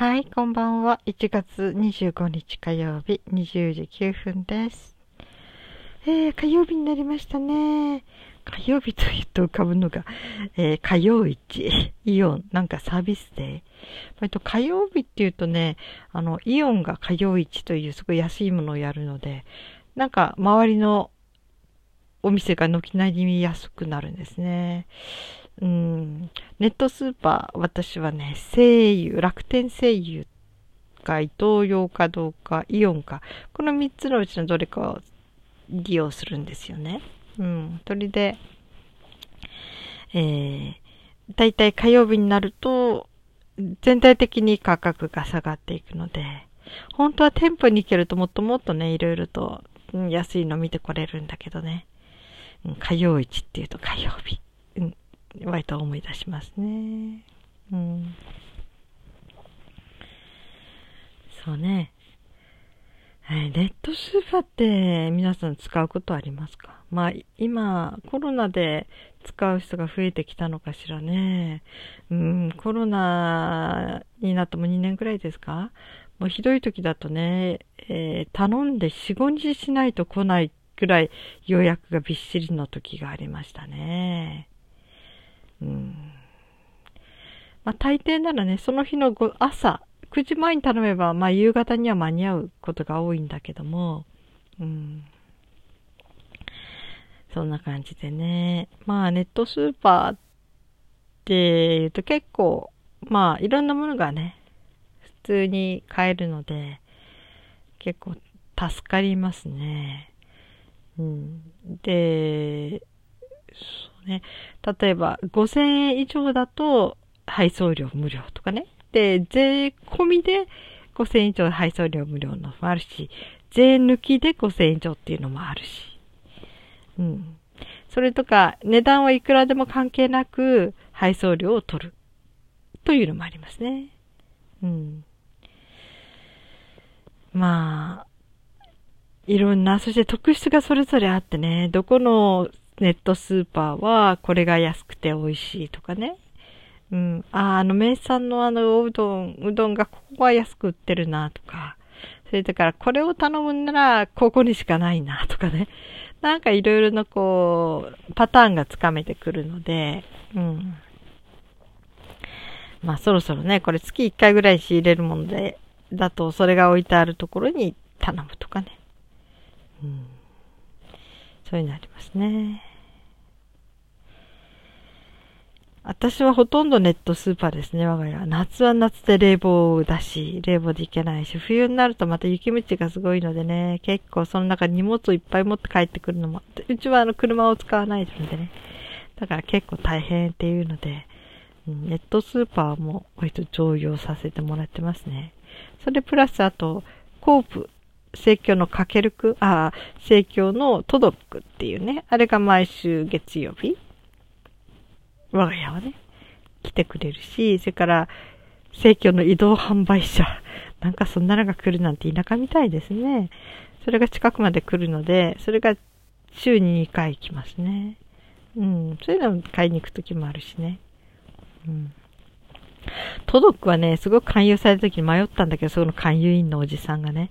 はい、こんばんは。1月25日火曜日20時9分です。えー、火曜日になりましたね。火曜日と言うと浮かぶのが、えー、火曜市、イオン、なんかサービスデー。割と火曜日っていうとね、あの、イオンが火曜市というすごい安いものをやるので、なんか周りのお店が軒並み安くなるんですね。うん、ネットスーパー、私はね、声優、楽天声優か、イトーヨーかどうか、イオンか、この3つのうちのどれかを利用するんですよね。うん、それで、えー、だいたい火曜日になると、全体的に価格が下がっていくので、本当は店舗に行けるともっともっとね、いろいろと安いの見てこれるんだけどね。火曜市っていうと火曜日。割と思い出しますね。うん。そうね。えネットスーパーって皆さん使うことありますか？まあ今コロナで使う人が増えてきたのかしらね。うん、コロナになっても2年くらいですか？もうひどい時だとね、えー、頼んで4、5日しないと来ないくらい予約がびっしりの時がありましたね。うん。まあ、大抵ならね、その日のご朝、9時前に頼めば、まあ、夕方には間に合うことが多いんだけども、うん。そんな感じでね。まあ、ネットスーパーって言うと結構、まあ、いろんなものがね、普通に買えるので、結構助かりますね。うん。で、ね。例えば、5000円以上だと配送料無料とかね。で、税込みで5000円以上配送料無料のもあるし、税抜きで5000円以上っていうのもあるし。うん。それとか、値段はいくらでも関係なく配送料を取る。というのもありますね。うん。まあ、いろんな、そして特質がそれぞれあってね、どこのネットスーパーはこれが安くて美味しいとかね。うん。あ、あの、名産のあの、おうどん、うどんがここは安く売ってるなとか。それだから、これを頼むなら、ここにしかないなとかね。なんかいろいろなこう、パターンがつかめてくるので、うん。まあそろそろね、これ月1回ぐらい仕入れるもので、だとそれが置いてあるところに頼むとかね。うん。そういうのありますね。私はほとんどネットスーパーですね、我が家は。夏は夏で冷房だし、冷房で行けないし、冬になるとまた雪道がすごいのでね、結構その中に荷物をいっぱい持って帰ってくるのも、うちはあの車を使わないのでね。だから結構大変っていうので、ネットスーパーも割と常用させてもらってますね。それプラスあと、コープ、生協のかけるく、あ、生協のトドックっていうね、あれが毎週月曜日我が家はね、来てくれるし、それから、生協の移動販売車。なんかそんなのが来るなんて田舎みたいですね。それが近くまで来るので、それが週に2回来ますね。うん。そういうのも買いに行くときもあるしね。うん。トドックはね、すごく勧誘された時に迷ったんだけど、その勧誘員のおじさんがね、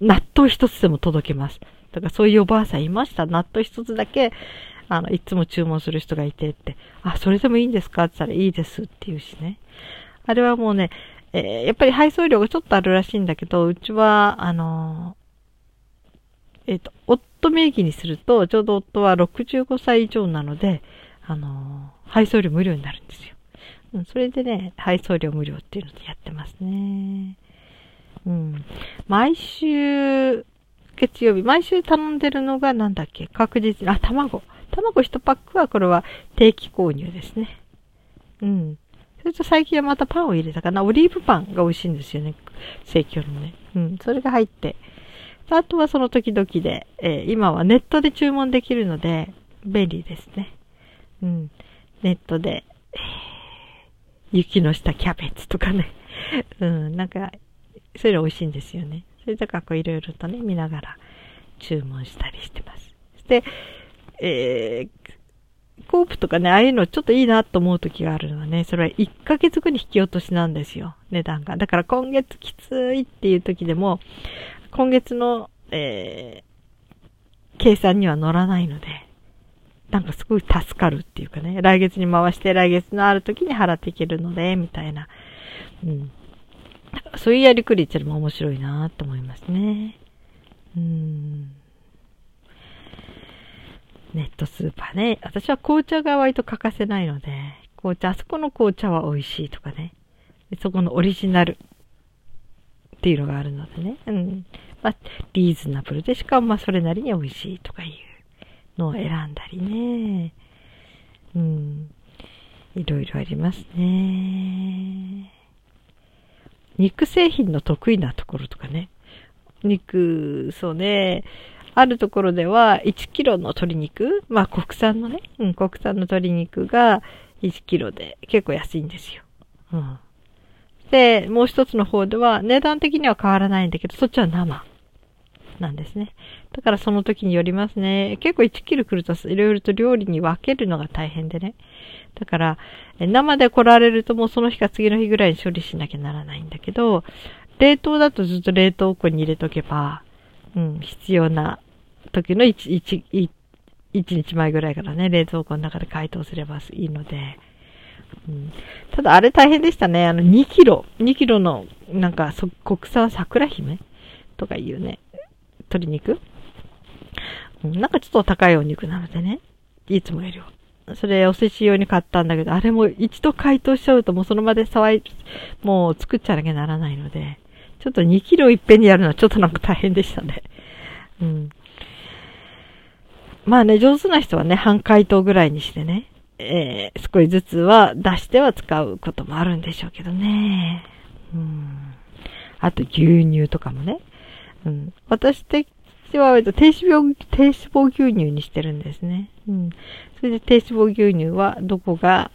納豆一つでも届けます。だからそういうおばあさんいました。納豆一つだけあの、いつも注文する人がいてって、あ、それでもいいんですか？って言ったらいいですって言うしね。あれはもうね、えー、やっぱり配送料がちょっとあるらしいんだけど、うちは、あのー、えっ、ー、と、夫名義にすると、ちょうど夫は65歳以上なので、あの配送料無料になるんですよ。うん、それでね、配送料無料っていうのでやってますね。うん。毎週、月曜日、毎週頼んでるのがなんだっけ？確実に、あ、卵。卵1パックはこれは定期購入ですね。うん。それと最近はまたパンを入れたかな。オリーブパンが美味しいんですよね。生協のね。うん。それが入って。あとはその時々で、えー、今はネットで注文できるので、便利ですね。うん。ネットで、雪の下キャベツとかね。うん。なんか、それ美味しいんですよね。それとかこういろいろとね、見ながら注文したりしてます。で、えー、コープとかね、ああいうのちょっといいなと思う時があるのはね、それは1ヶ月後に引き落としなんですよ、値段が。だから今月きついっていう時でも、今月の、えー、計算には乗らないので、なんかすごい助かるっていうかね、来月に回して来月のある時に払っていけるので、みたいな。うん。そういうやりくりっていうのも面白いなと思いますね。うん。ネットスーパーね。私は紅茶が割と欠かせないので、紅茶、あそこの紅茶は美味しいとかね。そこのオリジナルっていうのがあるのでね。うん。まあ、リーズナブルで、しかもまあそれなりに美味しいとかいうのを選んだりね。うん。いろいろありますね。肉製品の得意なところとかね。肉、そうね。あるところでは1キロの鶏肉、まあ国産のね、うん、国産の鶏肉が1キロで結構安いんですよ。うん。で、もう一つの方では値段的には変わらないんだけど、そっちは生なんですね。だからその時によりますね。結構1キロ来るといろいろと料理に分けるのが大変でね。だから、生で来られるともうその日か次の日ぐらいに処理しなきゃならないんだけど、冷凍だとずっと冷凍庫に入れとけば、うん、必要な時の1、1、1日前ぐらいからね、冷蔵庫の中で解凍すればいいので、うん、ただあれ大変でしたね。あの2キロ、2キロのなんか国産桜姫？とかいうね、鶏肉、うん、なんかちょっと高いお肉なのでね、いつもよりは。それおせち用に買ったんだけど、あれも一度解凍しちゃうともうその場で触り、もう作っちゃなきゃならないので、ちょっと2キロいっぺんにやるのはちょっとなんか大変でしたね。うん。まあね、上手な人はね、半解凍ぐらいにしてね、えー、少しずつは出しては使うこともあるんでしょうけどね。うん。あと牛乳とかもね。うん。私的には割と低脂肪、低脂肪牛乳にしてるんですね。うん。それで低脂肪牛乳はどこが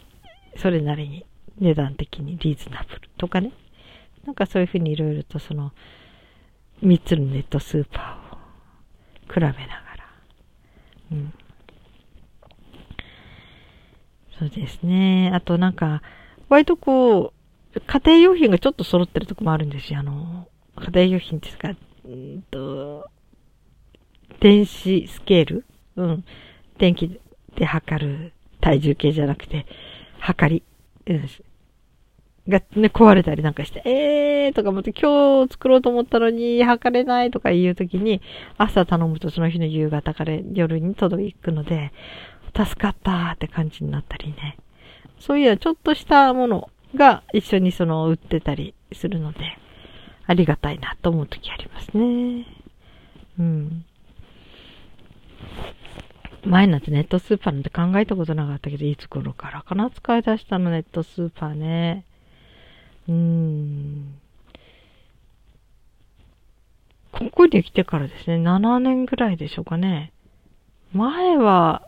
それなりに値段的にリーズナブルとかね。なんかそういうふうにいろいろとその3つのネットスーパーを比べながら。うん。そうですね。あとなんか、割とこう、家庭用品がちょっと揃ってるとこもあるんですよ。あの、家庭用品ですか、うんと、電子スケール？うん。電気で測る体重計じゃなくて、測り。うん。がね、壊れたりなんかして、えーとか思って、今日作ろうと思ったのに測れないとかいう時に、朝頼むとその日の夕方から夜に届くので、助かったーって感じになったりね。そういうちょっとしたものが一緒にその売ってたりするので、ありがたいなと思う時ありますね。うん。前なんてネットスーパーなんて考えたことなかったけど、いつ頃からかな？使い出したのネットスーパーね。うん。ここに来てからですね、7年ぐらいでしょうかね。前は、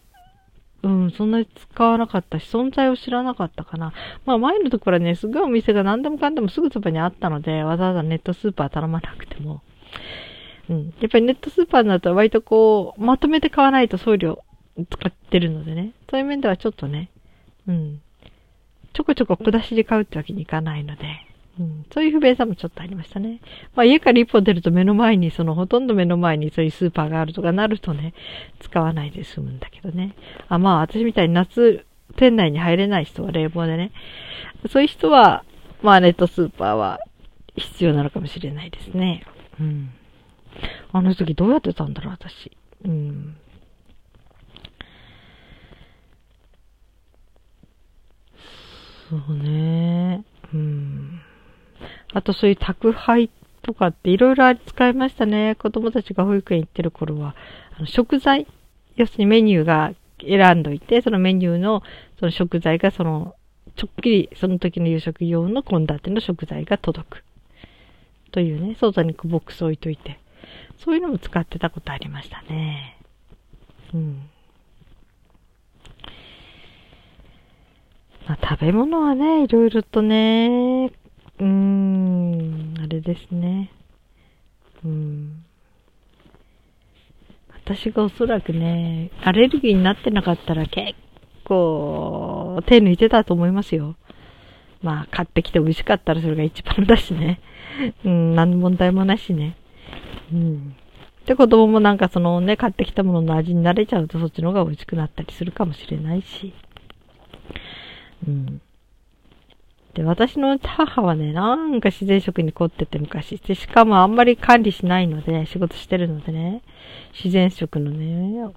うん、そんなに使わなかったし、存在を知らなかったかな。まあ前のところはね、すごいお店が何でもかんでもすぐそばにあったので、わざわざネットスーパー頼まなくても。うん。やっぱりネットスーパーになると割とこう、まとめて買わないと送料使ってるのでね。そういう面ではちょっとね、うん。ちょこちょこ下しで買うってわけにいかないので、うん、そういう不便さもちょっとありましたね。まあ家から一歩出ると目の前に、そのほとんど目の前にそういうスーパーがあるとかなるとね、使わないで済むんだけどね。あ、まあ私みたいに夏、店内に入れない人は冷房でね。そういう人は、まあネットスーパーは必要なのかもしれないですね。うん。あの時どうやってたんだろう、私。うん。そうね。うん。あとそういう宅配とかっていろいろ使いましたね。子供たちが保育園行ってる頃は。あの食材、要するにメニューが選んどいて、そのメニューのその食材がその、ちょっきりその時の夕食用の献立の食材が届く。というね、外にボックス置いといて。そういうのも使ってたことありましたね。うん。まあ、食べ物はね、いろいろとね、うーん、あれですね。うん。私がおそらくね、アレルギーになってなかったら結構手抜いてたと思いますよ。まあ、買ってきて美味しかったらそれが一番だしね。うん、何の問題もないしね。うん。で、子供もなんかそのね、買ってきたものの味に慣れちゃうとそっちの方が美味しくなったりするかもしれないし。で、私の母はね、なんか自然食に凝ってて昔。で、しかもあんまり管理しないので、仕事してるのでね、自然食のね、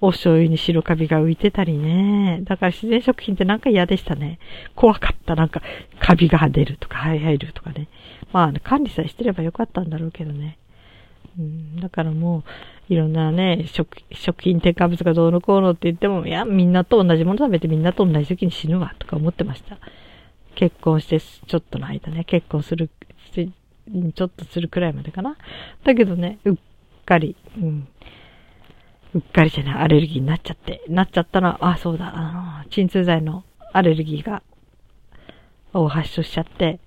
お醤油に白カビが浮いてたりね。だから自然食品ってなんか嫌でしたね。怖かった。なんか、カビが出るとか、入るとかね。まあ、管理さえしてればよかったんだろうけどね。うん、だからもう、いろんなね、食、食品添加物がどうのこうのって言っても、いや、みんなと同じもの食べてみんなと同じ時に死ぬわ、とか思ってました。結婚してちょっとの間ね、結婚する、ちょっとするくらいまでかな。だけどね、うっかり、うん。うっかりじゃない、アレルギーになっちゃって、なっちゃったのは、あ、そうだ、あの、鎮痛剤のアレルギーが、を発症しちゃって、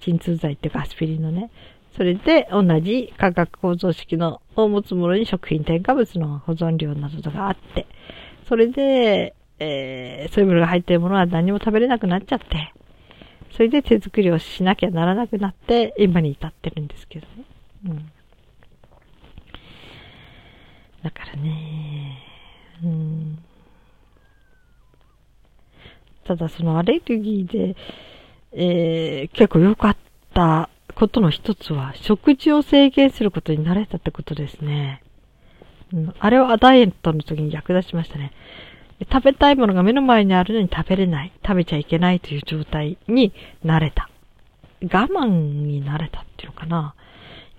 鎮痛剤っていうかアスピリンのね、それで同じ化学構造式のを持つものに食品添加物の保存量などがあって、それで、えー、そういうものが入っているものは何も食べれなくなっちゃって、それで手作りをしなきゃならなくなって、今に至ってるんですけどね。うん。だからね、うん。ただそのアレルギーで、えー、結構良かったことの一つは、食事を制限することに慣れたってことですね。うん、あれはダイエットの時に役立ちましたね。食べたいものが目の前にあるのに食べれない。食べちゃいけないという状態に慣れた。我慢に慣れたっていうのかな。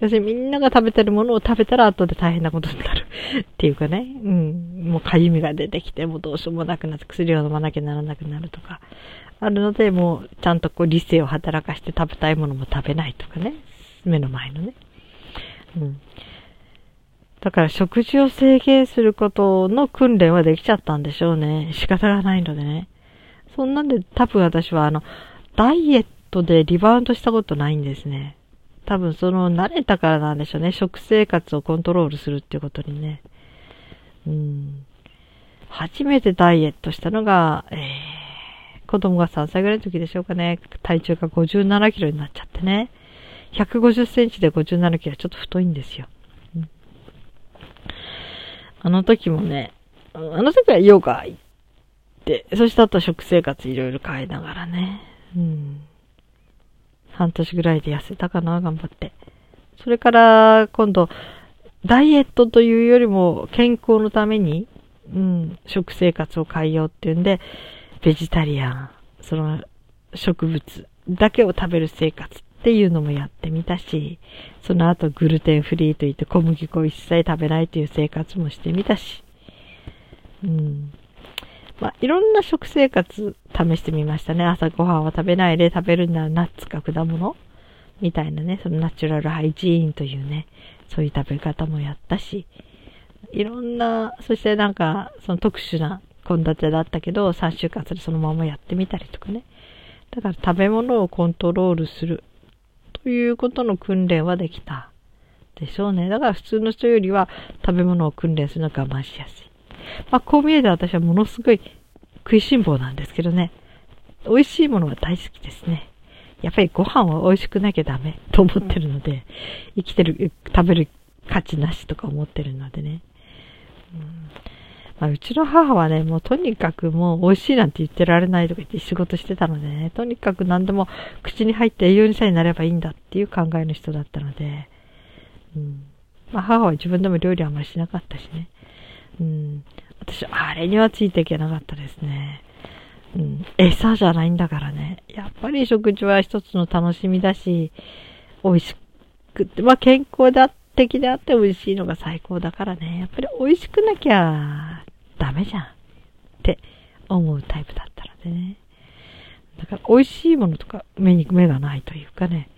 要するにみんなが食べてるものを食べたら後で大変なことになる っていうかね。うん。もうかゆみが出てきて、もうどうしようもなくなって薬を飲まなきゃならなくなるとか。あるので、もうちゃんとこう理性を働かして食べたいものも食べないとかね。目の前のね。うん。だから食事を制限することの訓練はできちゃったんでしょうね。仕方がないのでね。そんなんで多分私はあの、ダイエットでリバウンドしたことないんですね。多分その慣れたからなんでしょうね。食生活をコントロールするっていうことにね。うん。初めてダイエットしたのが、えー、子供が3歳ぐらいの時でしょうかね。体重が57キロになっちゃってね。150センチで57キロはちょっと太いんですよ。うん、あの時もね、あの時はヨガ行って、そしてあと食生活いろいろ変えながらね。うん。半年ぐらいで痩せたかな、頑張って。それから今度、ダイエットというよりも健康のために、うん、食生活を変えようっていうんで、ベジタリアン、その植物だけを食べる生活っていうのもやってみたし、その後グルテンフリーといって小麦粉一切食べないという生活もしてみたし、うん。まあ、いろんな食生活試してみましたね。朝ごはんは食べないで食べるならナッツか果物みたいなね、そのナチュラルハイジーンというね、そういう食べ方もやったし、いろんな、そしてなんか、その特殊な献立だったけど、3週間それそのままやってみたりとかね。だから食べ物をコントロールするということの訓練はできたでしょうね。だから普通の人よりは食べ物を訓練するのは我慢しやすい。まあ、こう見えて私はものすごい食いしん坊なんですけどね。美味しいものは大好きですね。やっぱりご飯は美味しくなきゃダメ と思ってるので、生きてる、食べる価値なしとか思ってるのでね。うんまあ、うちの母はね、もうとにかくもう美味しいなんて言ってられないとか言って仕事してたのでね、とにかく何でも口に入って栄養にさえなればいいんだっていう考えの人だったので、うん、まあ母は自分でも料理あんまりしなかったしね。うん。私、あれにはついていけなかったですね。うん。餌じゃないんだからね。やっぱり食事は一つの楽しみだし、美味しくって、まあ健康だ、的であって美味しいのが最高だからね。やっぱり美味しくなきゃダメじゃん。って思うタイプだったのでね。だから美味しいものとか目に目がないというかね。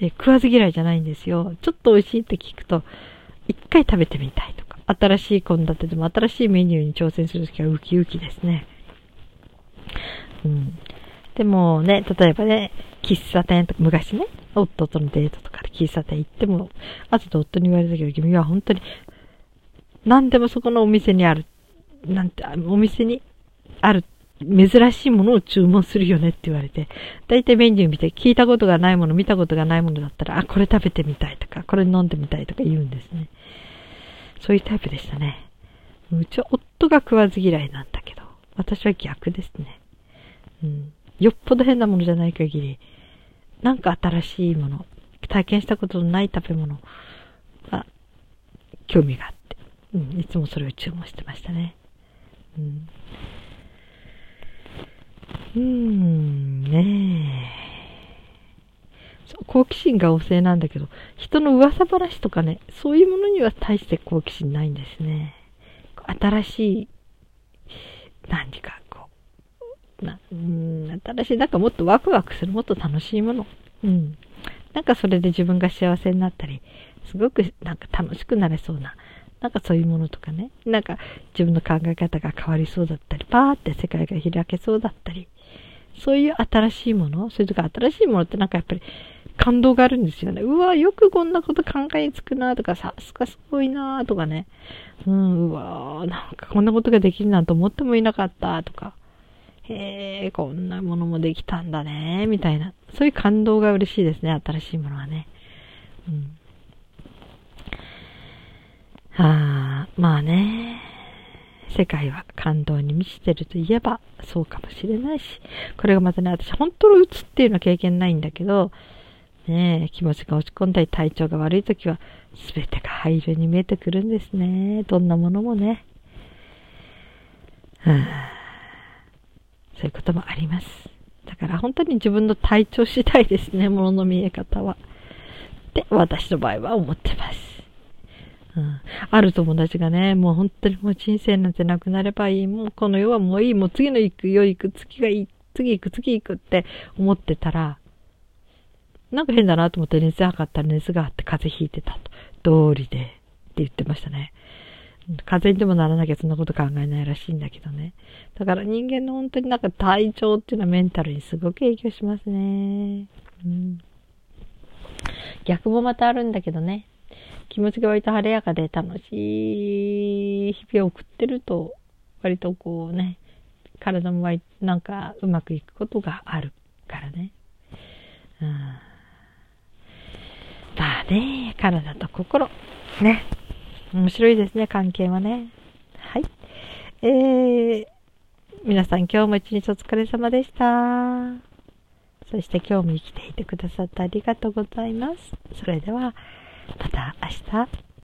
で、食わず嫌いじゃないんですよ。ちょっと美味しいって聞くと、一回食べてみたいとか。新しい献立でも新しいメニューに挑戦するときはウキウキですね。うん。でもね、例えばね、喫茶店とか、昔ね、夫とのデートとかで喫茶店行っても、後で夫に言われたけど、君は本当に、何でもそこのお店にある、なんて、お店にある、珍しいものを注文するよねって言われて、大体メニュー見て聞いたことがないもの、見たことがないものだったら、あ、これ食べてみたいとか、これ飲んでみたいとか言うんですね。そういうタイプでしたね。うちは夫が食わず嫌いなんだけど、私は逆ですね。うん。よっぽど変なものじゃない限り、なんか新しいもの、体験したことのない食べ物が興味があって、うん、いつもそれを注文してましたね。うん。ねえ。好奇心が旺盛なんだけど、人の噂話とかね、そういうものには大して好奇心ないんですね。新しい、何かこう、な、うん、新しい、なんかもっとワクワクする、もっと楽しいもの。うん。なんかそれで自分が幸せになったり、すごくなんか楽しくなれそうな、なんかそういうものとかね、なんか自分の考え方が変わりそうだったり、パーって世界が開けそうだったり、そういう新しいもの、それとか新しいものってなんかやっぱり感動があるんですよね。うわ、よくこんなこと考えつくなとか、さすがすごいなとかね。うん、うわなんかこんなことができるなんて思ってもいなかったとか。へえ、こんなものもできたんだね、みたいな。そういう感動が嬉しいですね、新しいものはね。うん。はあ、まあね。世界は感動に満ちてるといえばそうかもしれないし、これがまたね、私本当のうつっていうのは経験ないんだけど、ね気持ちが落ち込んだり体調が悪い時は全てが灰色に見えてくるんですね。どんなものもね。はあ、そういうこともあります。だから本当に自分の体調次第ですね、ものの見え方は。って私の場合は思ってます。うん、ある友達がね、もう本当にもう人生なんてなくなればいい。もうこの世はもういい。もう次の行く、世行く、次がいい。次行く、次行くって思ってたら、なんか変だなと思って熱測ったら熱があって風邪ひいてたと。通りで。って言ってましたね。風邪にでもならなきゃそんなこと考えないらしいんだけどね。だから人間の本当になんか体調っていうのはメンタルにすごく影響しますね。うん、逆もまたあるんだけどね。気持ちが割と晴れやかで楽しい日々を送ってると、割とこうね、体も割なんかうまくいくことがあるからね。うん。まあね、体と心。ね。面白いですね、関係はね。はい。えー、皆さん今日も一日お疲れ様でした。そして今日も生きていてくださってありがとうございます。それでは、また明日。